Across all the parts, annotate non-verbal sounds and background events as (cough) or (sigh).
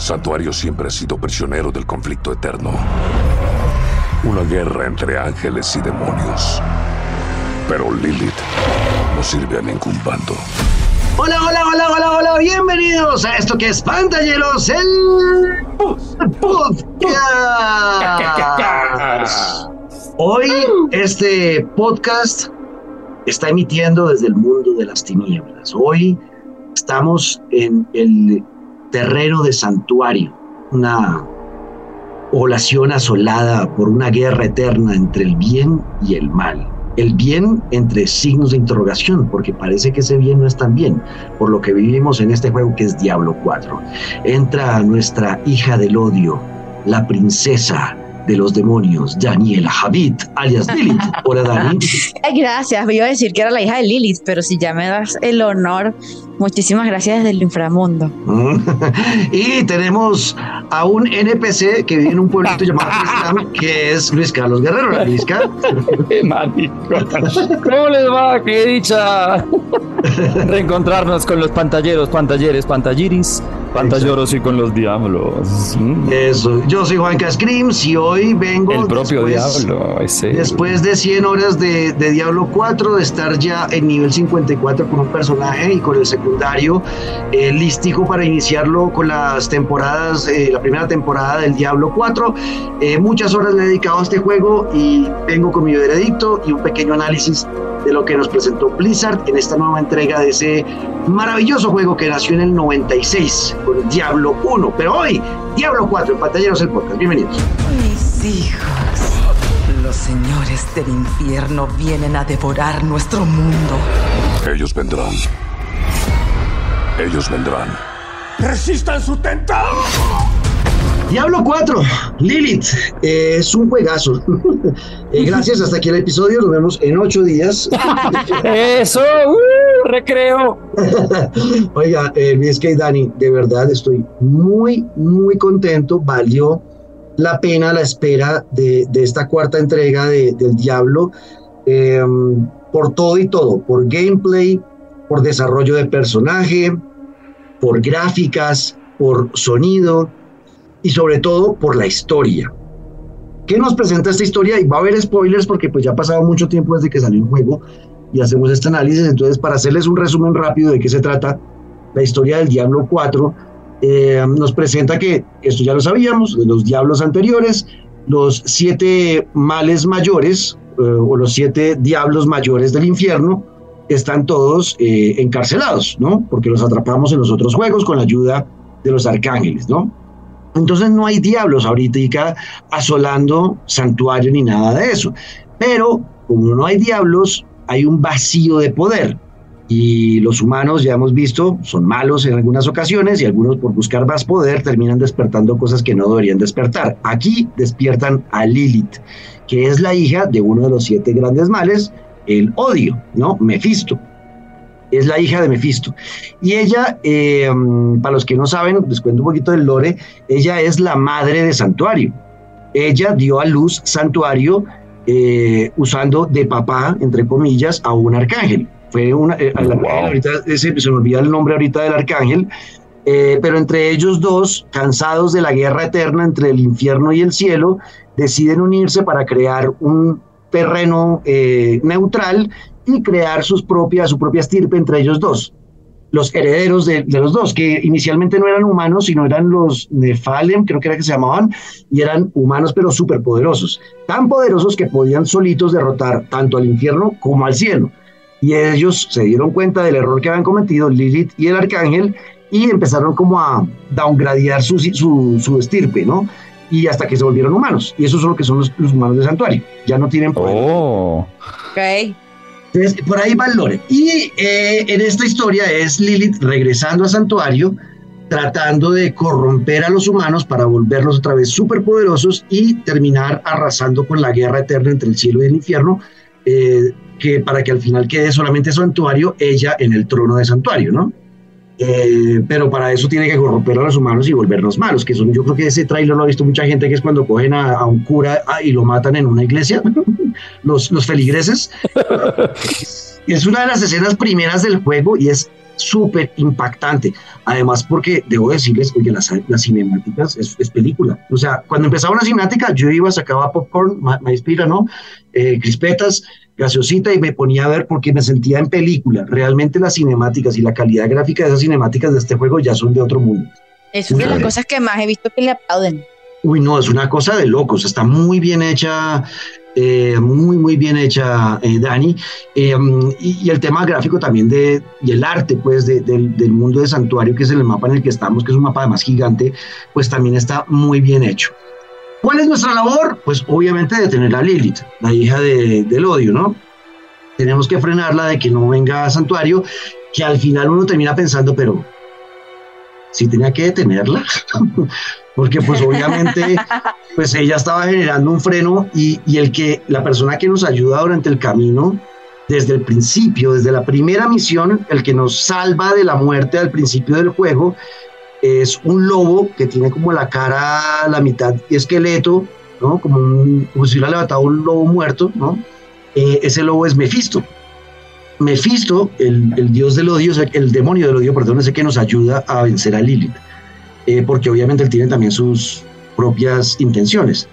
Santuario siempre ha sido prisionero del conflicto eterno. Una guerra entre ángeles y demonios. Pero Lilith no sirve a ningún bando. Hola, hola, hola, hola, hola, bienvenidos a esto que es Pantalleros, el podcast. Hoy este podcast está emitiendo desde el mundo de las tinieblas. Hoy estamos en el terreno de santuario, una población asolada por una guerra eterna entre el bien y el mal. El bien entre signos de interrogación, porque parece que ese bien no es tan bien, por lo que vivimos en este juego que es Diablo 4. Entra nuestra hija del odio, la princesa de los demonios, Daniela Javid, alias Lilith. (laughs) Hola, Dani. Gracias, me iba a decir que era la hija de Lilith, pero si ya me das el honor, muchísimas gracias desde el inframundo. (laughs) y tenemos a un NPC que vive en un pueblito llamado Islam, que es Luis Carlos Guerrero, la Lisca. (laughs) ¿Cómo les va? ¡Qué dicha! Reencontrarnos con los pantalleros, pantalleres, pantalliris, pantalloros y con los diablos. Eso. Yo soy Juan Cascrims y hoy vengo. El propio después, diablo. Ese. Después de 100 horas de, de, Diablo 4, de estar ya en nivel 54 con un personaje y con el secundario eh, lístico para iniciarlo con las temporadas, eh, la primera temporada del Diablo 4. Eh, muchas horas le he dedicado a este juego y vengo con mi veredicto y un pequeño análisis de lo que nos presentó Blizzard en esta nueva entrega de ese maravilloso juego que nació en el 96 con Diablo 1. Pero hoy, Diablo 4 en Pantalleros el Podcast. Bienvenidos. Mis hijos, los señores del infierno vienen a devorar nuestro mundo. Ellos vendrán. Ellos vendrán. ¡Resistan su tentado! Diablo 4, Lilith, eh, es un juegazo. (laughs) eh, gracias, hasta aquí el episodio, nos vemos en ocho días. (laughs) Eso, uh, recreo. (laughs) Oiga, eh, Luis que Dani, de verdad estoy muy, muy contento, valió la pena la espera de, de esta cuarta entrega de, del Diablo, eh, por todo y todo, por gameplay, por desarrollo de personaje, por gráficas, por sonido y sobre todo por la historia. ¿Qué nos presenta esta historia? Y va a haber spoilers porque pues ya ha pasado mucho tiempo desde que salió un juego y hacemos este análisis. Entonces, para hacerles un resumen rápido de qué se trata la historia del Diablo 4, eh, nos presenta que, esto ya lo sabíamos, de los diablos anteriores, los siete males mayores eh, o los siete diablos mayores del infierno están todos eh, encarcelados, ¿no? Porque los atrapamos en los otros juegos con la ayuda de los arcángeles, ¿no? Entonces no hay diablos ahorita asolando santuario ni nada de eso. Pero como no hay diablos, hay un vacío de poder. Y los humanos, ya hemos visto, son malos en algunas ocasiones y algunos por buscar más poder terminan despertando cosas que no deberían despertar. Aquí despiertan a Lilith, que es la hija de uno de los siete grandes males, el odio, ¿no? Mefisto es la hija de Mefisto. Y ella, eh, para los que no saben, les cuento un poquito del lore, ella es la madre de Santuario. Ella dio a luz Santuario eh, usando de papá, entre comillas, a un arcángel. Fue una, eh, ahorita, ese, se me olvida el nombre ahorita del arcángel, pero entre ellos dos, cansados de la guerra eterna entre el infierno y el cielo, deciden unirse para crear un terreno neutral y crear sus propias, su propia estirpe entre ellos dos, los herederos de, de, los dos, que inicialmente no eran humanos, sino eran los de Falem, creo que era que se llamaban, y eran humanos pero súper poderosos, tan poderosos que podían solitos derrotar tanto al infierno como al cielo. Y ellos se dieron cuenta del error que habían cometido Lilith y el arcángel y empezaron como a downgradear su, su, su estirpe, ¿no? Y hasta que se volvieron humanos. Y eso es lo que son los, los humanos de santuario. Ya no tienen poder. Oh. Ok. Entonces, por ahí va el lore. Y eh, en esta historia es Lilith regresando a Santuario, tratando de corromper a los humanos para volverlos otra vez superpoderosos y terminar arrasando con la guerra eterna entre el cielo y el infierno, eh, que para que al final quede solamente Santuario, ella en el trono de Santuario, ¿no? Eh, pero para eso tiene que corromper a los humanos y volvernos malos, que son, yo creo que ese trailer lo ha visto mucha gente, que es cuando cogen a, a un cura ah, y lo matan en una iglesia, (laughs) los, los feligreses. (laughs) es una de las escenas primeras del juego y es súper impactante. Además, porque debo decirles, oye, las, las cinemáticas es, película. O sea, cuando empezaba una cinemática, yo iba, sacaba popcorn, maíz pira, ¿no? Eh, crispetas, gaseosita y me ponía a ver porque me sentía en película. Realmente las cinemáticas y la calidad gráfica de esas cinemáticas de este juego ya son de otro mundo. Es una de las cosas que más he visto que le aplauden. Uy, no, es una cosa de locos. Está muy bien hecha eh, muy, muy bien hecha, eh, Dani. Eh, y, el tema gráfico también de, y el arte, pues, del mundo de Santuario, que es el mapa en el que estamos, que es un mapa más gigante, pues también está muy bien hecho. ¿Cuál es nuestra labor? Pues obviamente detener a Lilith, la hija de, del odio, ¿no? Tenemos que frenarla de que no venga a Santuario, que al final uno termina pensando, pero si tenía que detenerla, (laughs) porque pues obviamente (laughs) pues ella estaba generando un freno y, el que la persona que nos ayuda durante el camino, desde el principio, desde la primera misión, el que nos salva de la muerte al principio del juego, es un lobo que tiene como la cara, la mitad esqueleto, ¿no? Como, un, como si hubiera levantado un lobo muerto, ¿no? Eh, ese lobo es Mefisto. Mefisto, el, el, dios del odio, el demonio del odio, perdón, es el que nos ayuda a vencer a Lilith. Eh, porque obviamente él tiene también sus propias intenciones,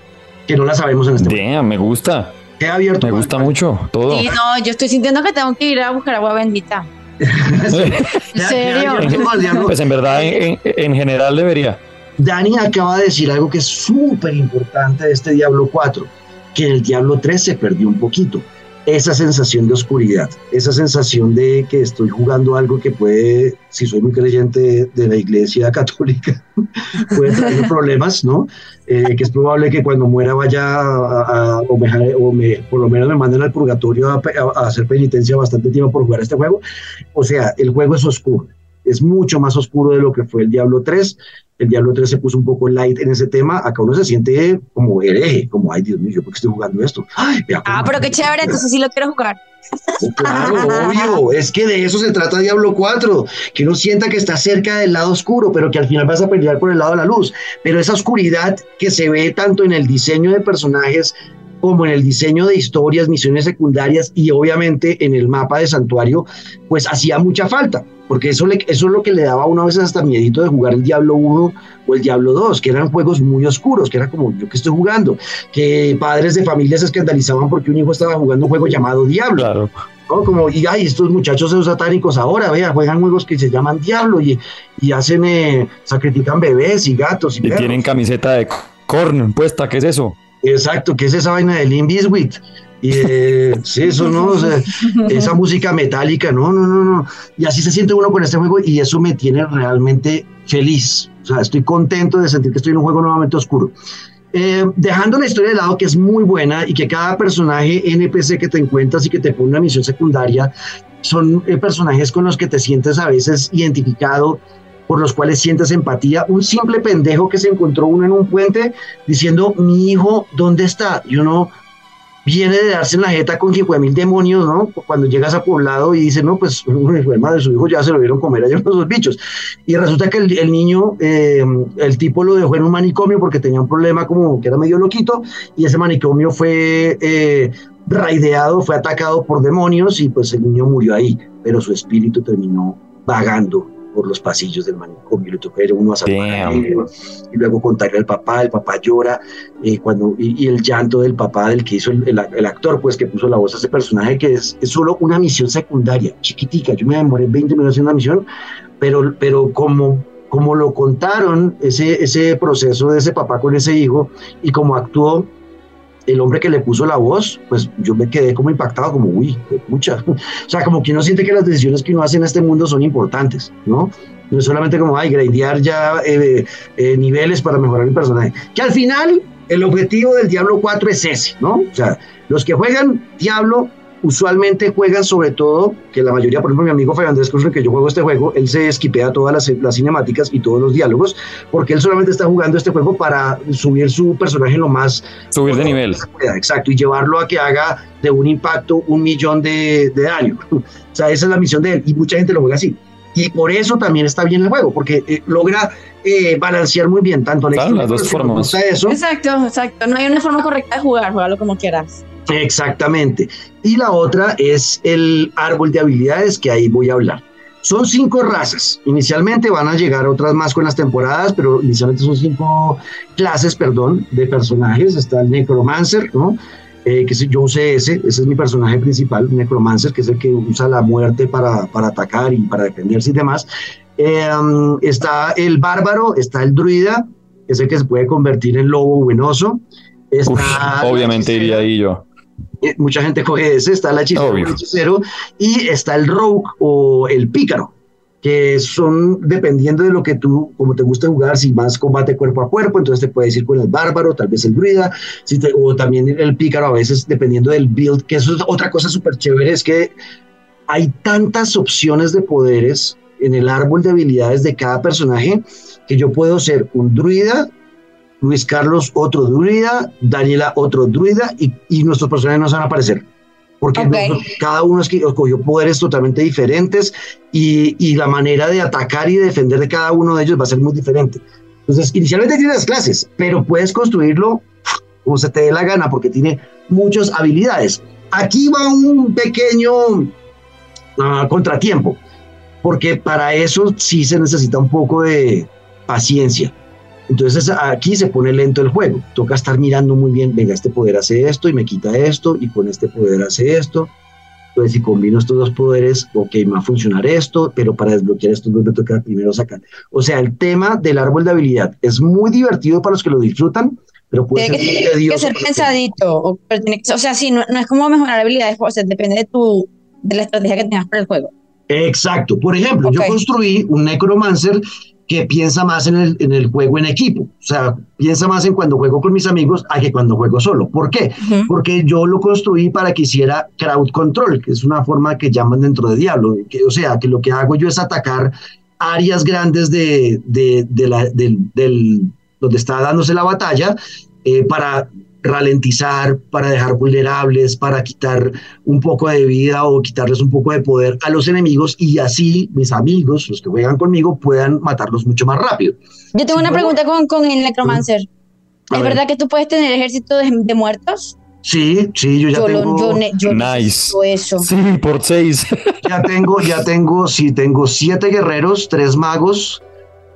que no las sabemos en este momento. me gusta. He abierto. Me gusta mucho todo. Sí, no, yo estoy sintiendo que tengo que ir a buscar agua bendita. ¿En serio? Pues en verdad, en, en, general debería. Dani acaba de decir algo que es súper importante de este Diablo 4, que en el Diablo 3 se perdió un poquito esa sensación de oscuridad, esa sensación de que estoy jugando algo que puede, si soy muy creyente de la iglesia (laughs) católica, puede tener problemas, ¿no? Eh, que es probable que cuando muera vaya a, o, me, por lo menos me manden al purgatorio a, hacer penitencia bastante tiempo por jugar este juego. O sea, el juego es oscuro, es mucho más oscuro de lo que fue el Diablo 3 el Diablo 3 se puso un poco light en ese tema, acá uno se siente como hereje, como, ay Dios mío, ¿yo por qué estoy jugando esto? ah, pero qué chévere, entonces sí lo quiero jugar. Oh, claro, obvio, es que de eso se trata Diablo 4, que uno sienta que está cerca del lado oscuro, pero que al final vas a pelear por el lado de la luz. Pero esa oscuridad que se ve tanto en el diseño de personajes como en el diseño de historias, misiones secundarias y obviamente en el mapa de santuario, pues hacía mucha falta, porque eso, le, eso es lo que le daba a uno a veces hasta miedito de jugar el Diablo 1 o el Diablo 2, que eran juegos muy oscuros, que era como yo que estoy jugando, que padres de familias se escandalizaban porque un hijo estaba jugando un juego llamado Diablo. Claro. Como, y ay, estos muchachos son satánicos ahora, vea, juegan juegos que se llaman Diablo y, y hacen, eh, sacrifican bebés y gatos. Y, y tienen camiseta de corn puesta, ¿qué es eso? Exacto, ¿qué es esa vaina de Limp Bizkit? Y eh, eso no, esa música metálica, no, no, no, no. Y así se siente uno con este juego y eso me tiene realmente feliz. O sea, estoy contento de sentir que estoy en un juego nuevamente oscuro. Eh, dejando la historia de lado, que es muy buena y que cada personaje NPC que te encuentras y que te pone una misión secundaria son eh, personajes con los que te sientes a veces identificado por los cuales sientes empatía. Un simple pendejo que se encontró uno en un puente diciendo, mi hijo, ¿dónde está? Y uno viene de darse en la jeta con 5 mil demonios, ¿no? Cuando llegas a poblado y dice, no, pues el madre, su hijo ya se lo vieron comer a esos (laughs) bichos. Y resulta que el, niño, eh, el tipo lo dejó en un manicomio porque tenía un problema como que era medio loquito y ese manicomio fue eh, raideado, fue atacado por demonios y pues el niño murió ahí, pero su espíritu terminó vagando por los pasillos del manicomio, le tocó ir uno a salvar y luego contarle al papá, el papá llora, eh, cuando, y, el llanto del papá del que hizo el, actor, pues que puso la voz a ese personaje, que es, es, solo una misión secundaria, chiquitica, yo me demoré 20 minutos haciendo una misión, pero, pero como, como lo contaron, ese, ese proceso de ese papá con ese hijo, y como actuó, el hombre que le puso la voz, pues yo me quedé como impactado, como, uy, mucha. (laughs) O sea, como que uno siente que las decisiones que uno hace en este mundo son importantes, ¿no? No es solamente como, ay, grindear ya eh, eh, niveles para mejorar el personaje. Que al final, el objetivo del Diablo 4 es ese, ¿no? O sea, los que juegan Diablo usualmente juegan sobre todo, que la mayoría, por ejemplo, mi amigo Fernando Cruz, que yo juego este juego, él se esquipea todas las, cinemáticas y todos los diálogos, porque él solamente está jugando este juego para subir su personaje lo más... Subir de nivel. Exacto, y llevarlo a que haga de un impacto un millón de, daño. (laughs) o sea, esa es la misión de él, y mucha gente lo juega así. Y por eso también está bien el juego, porque eh, logra eh, balancear muy bien tanto la las dos formas. Eso. Exacto, exacto. No hay una forma correcta de jugar, jugarlo como quieras. Exactamente. Y la otra es el árbol de habilidades que ahí voy a hablar. Son cinco razas. Inicialmente van a llegar otras más con las temporadas, pero inicialmente son cinco clases, perdón, de personajes. Está el Necromancer, ¿no? Eh, que yo usé ese, ese es mi personaje principal, Necromancer, que es el que usa la muerte para, para atacar y para defenderse y demás. Eh, está el bárbaro, está el druida, que es el que se puede convertir en lobo buenoso. obviamente iría ahí yo. Eh, mucha gente coge ese, está el hechicero, y está el rogue o el pícaro, que son dependiendo de lo que tú, como te gusta jugar, si más combate cuerpo a cuerpo, entonces te puedes ir con el bárbaro, tal vez el druida, si o también el pícaro a veces dependiendo del build, que eso es otra cosa súper chévere, es que hay tantas opciones de poderes en el árbol de habilidades de cada personaje que yo puedo ser un druida, Luis Carlos otro druida, Daniela otro druida y, nuestros personajes no se van a aparecer. Porque cada uno es que escogió poderes totalmente diferentes y, la manera de atacar y defender de cada uno de ellos va a ser muy diferente. Entonces, inicialmente tiene las clases, pero puedes construirlo como se te dé la gana porque tiene muchas habilidades. Aquí va un pequeño uh, contratiempo, porque para eso sí se necesita un poco de paciencia entonces aquí se pone lento el juego. Toca estar mirando muy bien, venga, este poder hace esto y me quita esto, y con este poder hace esto. Entonces, si combino estos dos poderes, ok, me va a funcionar esto, pero para desbloquear estos dos me toca primero sacar. O sea, el tema del árbol de habilidad es muy divertido para los que lo disfrutan, pero puede tiene ser que, que ser pensadito. O, sea, sí, no, es como mejorar habilidades, o sea, depende de, tu, de la estrategia que tengas para el juego. Exacto. Por ejemplo, yo construí un Necromancer que piensa más en el, en el juego en equipo. O sea, piensa más en cuando juego con mis amigos a que cuando juego solo. ¿Por qué? Porque yo lo construí para que hiciera crowd control, que es una forma que llaman dentro de Diablo. Que, o sea, que lo que hago yo es atacar áreas grandes de, de, de la, del, del, donde está dándose la batalla eh, para ralentizar, para dejar vulnerables, para quitar un poco de vida o quitarles un poco de poder a los enemigos y así mis amigos, los que juegan conmigo, puedan matarlos mucho más rápido. Yo tengo una pregunta con, con el Necromancer. ¿Es verdad que tú puedes tener ejército de, muertos? Sí, sí, yo ya tengo. yo, nice. Eso. Sí, por seis. Ya tengo, ya tengo, sí, tengo siete guerreros, tres magos,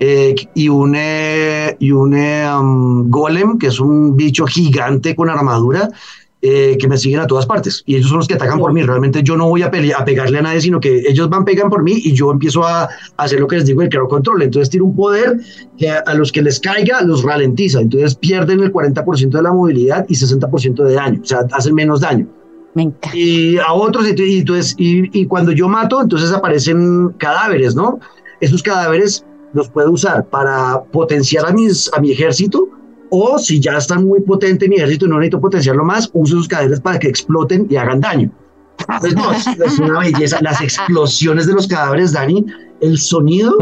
eh, y un, eh, y un um, golem, que es un bicho gigante con armadura, eh, que me siguen a todas partes. Y ellos son los que atacan por mí. Realmente yo no voy a, a pegarle a nadie, sino que ellos van, pegan por mí y yo empiezo a, hacer lo que les digo, el crowd control. Entonces tiro un poder que a, los que les caiga los ralentiza. Entonces pierden el 40% de la movilidad y 60% de daño. O sea, hacen menos daño. Me encanta. Y a otros, y, entonces, y, y cuando yo mato, entonces aparecen cadáveres, ¿no? Esos cadáveres los puedo usar para potenciar a, mis, a mi ejército o si ya están muy potente mi ejército y no necesito potenciarlo más, uso sus cadáveres para que exploten y hagan daño. Pues no, es, una belleza. Las explosiones de los cadáveres, Dani, el sonido,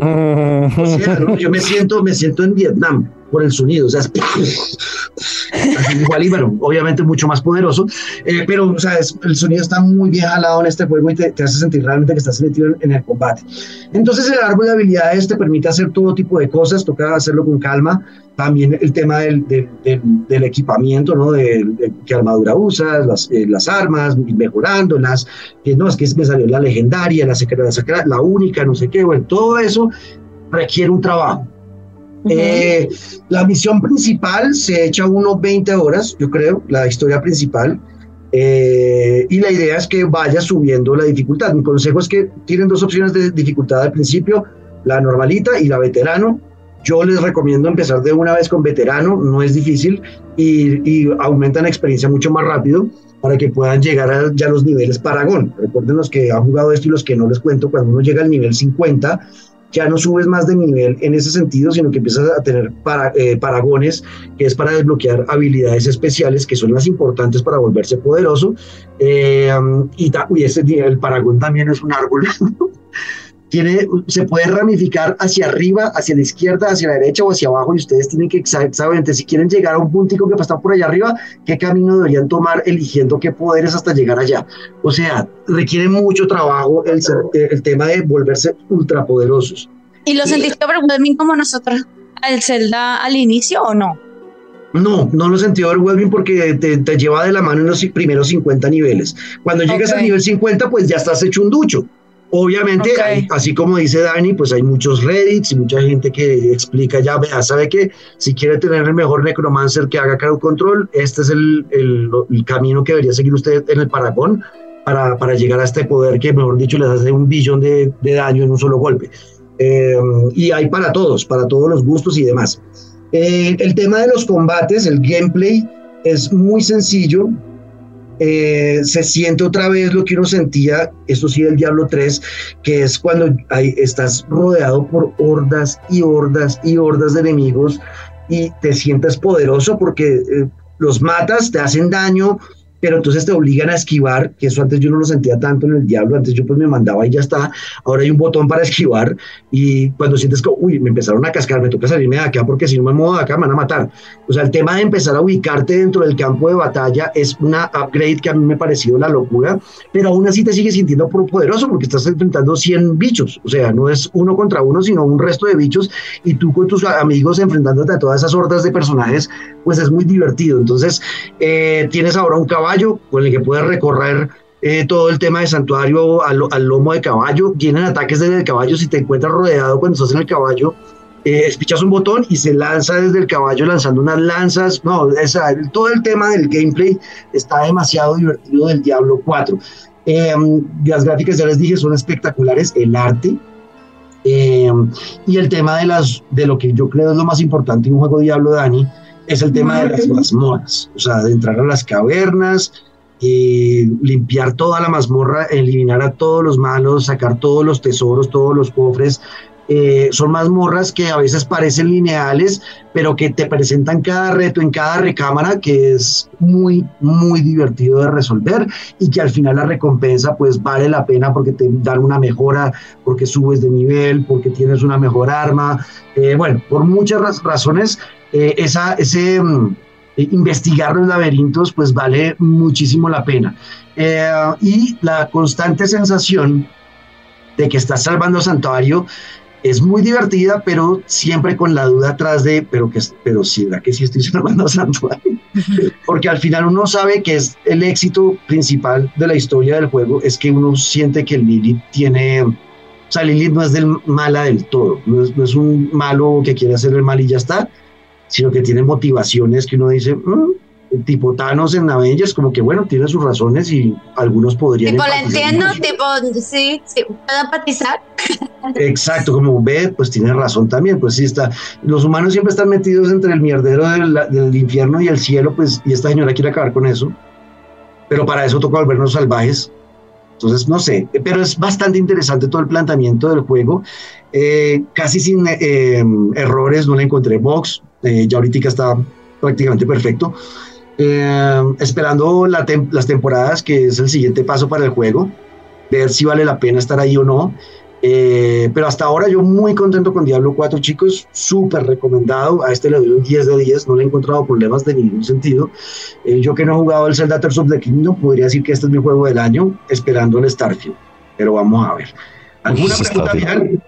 yo me siento, me siento en Vietnam por el sonido, o sea, es (laughs) igual y bueno, obviamente mucho más poderoso, eh, pero o sea, el sonido está muy bien jalado en este juego y te, hace sentir realmente que estás metido en, el combate. Entonces el árbol de habilidades te permite hacer todo tipo de cosas, toca hacerlo con calma, también el tema del, del, equipamiento, ¿no? De, qué armadura usas, las, eh, las armas, mejorándolas, que no, es que me salió la legendaria, la, la, la única, no sé qué, bueno, todo eso requiere un trabajo eh, la misión principal se echa unos 20 horas, yo creo, la historia principal. Eh, y la idea es que vaya subiendo la dificultad. Mi consejo es que tienen dos opciones de dificultad al principio, la normalita y la veterano. Yo les recomiendo empezar de una vez con veterano, no es difícil y, y aumentan experiencia mucho más rápido para que puedan llegar a ya los niveles Paragón. Recuerden los que han jugado esto y los que no les cuento, cuando uno llega al nivel 50, ya no subes más de nivel en ese sentido, sino que empiezas a tener para, eh, paragones, que es para desbloquear habilidades especiales, que son las importantes para volverse poderoso. Eh, y, el paragón también es un árbol (laughs) tiene, se puede ramificar hacia arriba, hacia la izquierda, hacia la derecha o hacia abajo y ustedes tienen que exactamente, si quieren llegar a un puntico que está por allá arriba, qué camino deberían tomar eligiendo qué poderes hasta llegar allá. O sea, requiere mucho trabajo el, el tema de volverse ultrapoderosos. ¿Y lo sentiste overwhelming como nosotros al Zelda al inicio o no? No, no lo sentí overwhelming porque te, te, lleva de la mano en los primeros 50 niveles. Cuando llegas al nivel 50, pues ya estás hecho un ducho. Obviamente, así como dice Dani, pues hay muchos Reddits y mucha gente que explica ya, vea, sabe que si quiere tener el mejor Necromancer que haga crowd control, este es el, el, camino que debería seguir usted en el Paragón para, para, llegar a este poder que, mejor dicho, les hace un billón de, de daño en un solo golpe. Eh, y hay para todos, para todos los gustos y demás. Eh, el tema de los combates, el gameplay, es muy sencillo. Eh, se siente otra vez lo que uno sentía, esto sí del Diablo 3, que es cuando hay, estás rodeado por hordas y hordas y hordas de enemigos y te sientes poderoso porque eh, los matas, te hacen daño, pero entonces te obligan a esquivar, que eso antes yo no lo sentía tanto en el diablo, antes yo pues me mandaba y ya está, ahora hay un botón para esquivar y cuando sientes que, uy, me empezaron a cascar, me toca salirme de acá porque si no me muevo de acá me van a matar. O sea, el tema de empezar a ubicarte dentro del campo de batalla es una upgrade que a mí me ha parecido la locura, pero aún así te sigues sintiendo poderoso porque estás enfrentando 100 bichos, o sea, no es uno contra uno, sino un resto de bichos y tú con tus amigos enfrentándote a todas esas hordas de personajes, pues es muy divertido. Entonces, eh, tienes ahora un caballo con el que puedes recorrer eh, todo el tema de santuario al, lomo de caballo. Vienen ataques desde el caballo. Si te encuentras rodeado cuando estás en el caballo, eh, espichas un botón y se lanza desde el caballo lanzando unas lanzas. No, esa, todo el tema del gameplay está demasiado divertido del Diablo 4. Em, las gráficas, ya les dije, son espectaculares. El arte. Em, y el tema de, las, de lo que yo creo es lo más importante en un juego Diablo, Dani, es el tema de las mazmorras, o sea, de entrar a las cavernas, y limpiar toda la mazmorra, eliminar a todos los malos, sacar todos los tesoros, todos los cofres. Eh, son mazmorras que a veces parecen lineales, pero que te presentan cada reto en cada recámara, que es muy, muy divertido de resolver y que al final la recompensa pues vale la pena porque te dan una mejora, porque subes de nivel, porque tienes una mejor arma. Eh, bueno, por muchas razones eh, esa, ese mm, investigar los laberintos pues vale muchísimo la pena. Eh, y la constante sensación de que estás salvando santuario es muy divertida, pero siempre con la duda atrás de, pero que, pero sí, ¿verdad que sí estoy (laughs) salvando santuario? (laughs) Porque al final uno sabe que es el éxito principal de la historia del juego, es que uno siente que Lilith tiene, o sea, Lilith no es del mala del todo, no es, no es un malo que quiere hacer el mal y ya está, sino que tiene motivaciones que uno dice, mm", tipo Thanos en Avengers, como que bueno, tiene sus razones y algunos podrían... Tipo, la entiendo, tipo, sí, sí, puedo empatizar. Exacto, como ve, pues tiene razón también, pues sí está. Los humanos siempre están metidos entre el mierdero del, del infierno y el cielo, pues, y esta señora quiere acabar con eso. Pero para eso toca volvernos salvajes. Entonces, no sé, pero es bastante interesante todo el planteamiento del juego. Eh, casi sin eh, errores, no le encontré box, eh, ya ahorita está prácticamente perfecto. Eh, esperando las temporadas, que es el siguiente paso para el juego, ver si vale la pena estar ahí o no. Eh, pero hasta ahora yo muy contento con Diablo 4, chicos, súper recomendado. A este le doy un 10 de 10, no le he encontrado problemas de ningún sentido. yo que no he jugado el Zelda Tears of the Kingdom, podría decir que este es mi juego del año, esperando el Starfield. Pero vamos a ver. ¿Alguna pregunta final?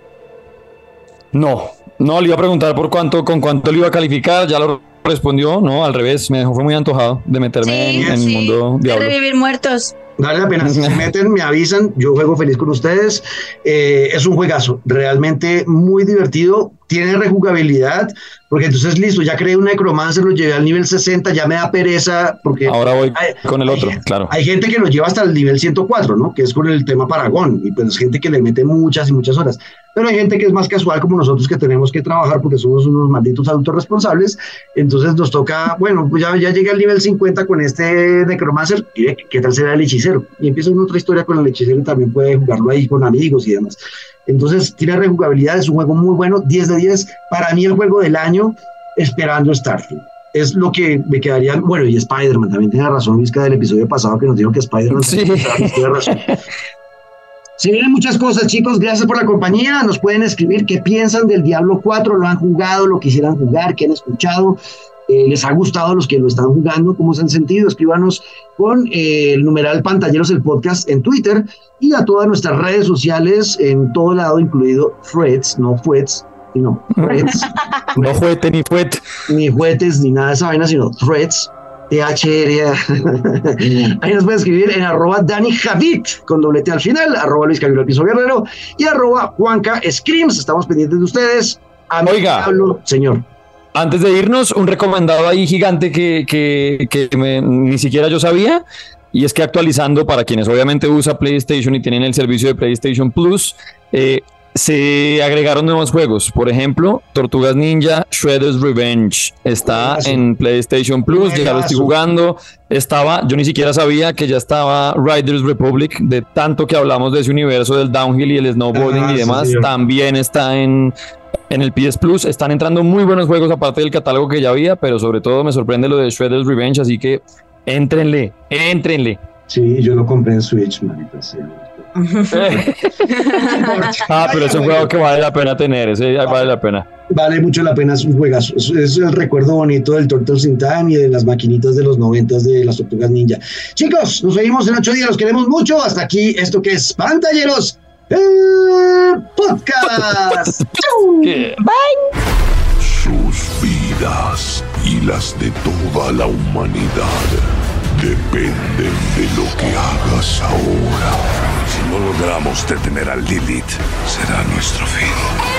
No, no, le iba a preguntar por cuánto, con cuánto le iba a calificar, ya lo respondió, no, al revés, me dejó, fue muy antojado de meterme en, el mundo de revivir muertos. Vale la pena, si se (laughs) meten, me avisan, yo juego feliz con ustedes. Eh, es un juegazo, realmente muy divertido, tiene rejugabilidad, porque entonces listo, ya creé un Necromancer, lo llevé al nivel 60, ya me da pereza, porque... Ahora voy con el otro, claro. Hay gente que lo lleva hasta el nivel 104, ¿no? Que es con el tema Paragón, y pues gente que le mete muchas y muchas horas. Pero hay gente que es más casual como nosotros que tenemos que trabajar porque somos unos malditos adultos responsables, entonces nos toca, bueno, pues ya, ya llegué al nivel 50 con este Necromancer, ¿qué, qué tal será el hechicero? Y empieza una otra historia con el hechicero y también puede jugarlo ahí con amigos y demás. Entonces tiene rejugabilidad, es un juego muy bueno, 10 de 10. Para mí el juego del año, esperando Starfield. Es lo que me quedaría, bueno, y Spider-Man, también tiene razón Vizca del episodio pasado que nos dijo que Spider-Man sí. tiene razón. (laughs) Se vienen muchas cosas, chicos. Gracias por la compañía. Nos pueden escribir qué piensan del Diablo 4, lo han jugado, lo quisieran jugar, qué han escuchado. Eh, les ha gustado a los que lo están jugando, cómo se han sentido. Escríbanos con eh, el numeral Pantalleros el podcast en Twitter y a todas nuestras redes sociales en todo lado, incluido Freds, no Fuets, sino Freds. (laughs) no juguete ni fuet. Ni juguetes ni nada de esa vaina, sino Threads. THR. (laughs) Ahí nos puede escribir en arroba Dani Javid con doblete al final, arroba Luis Camilo Piso Guerrero y arroba Juanca Screams. Estamos pendientes de ustedes. Oiga. señor. Antes de irnos, un recomendado ahí gigante que, que, que ni siquiera yo sabía. Y es que actualizando para quienes obviamente usa PlayStation y tienen el servicio de PlayStation Plus, eh, se agregaron nuevos juegos. Por ejemplo, Tortugas Ninja Shredder's Revenge está en PlayStation Plus. Ya lo estoy jugando. Estaba, yo ni siquiera sabía que ya estaba Riders Republic, de tanto que hablamos de ese universo del downhill y el snowboarding y demás. También está en, en el PS Plus. Están entrando muy buenos juegos, aparte del catálogo que ya había, pero sobre todo me sorprende lo de Shredder's Revenge. Así que entrenle, entrenle. Sí, yo lo compré en Switch, manita. (laughs) ah, pero es un juego que vale la pena tener, ese vale la pena. Vale mucho la pena, es un juegazo. Es, el recuerdo bonito del Turtles in Time y de las maquinitas de los noventas de las tortugas ninja. Chicos, nos vemos en ocho días, los queremos mucho. Hasta aquí, esto que es Pantalleros, el podcast. Bye. Sus vidas y las de toda la humanidad dependen de lo que hagas ahora. Si no logramos detener a Lilith, será nuestro fin.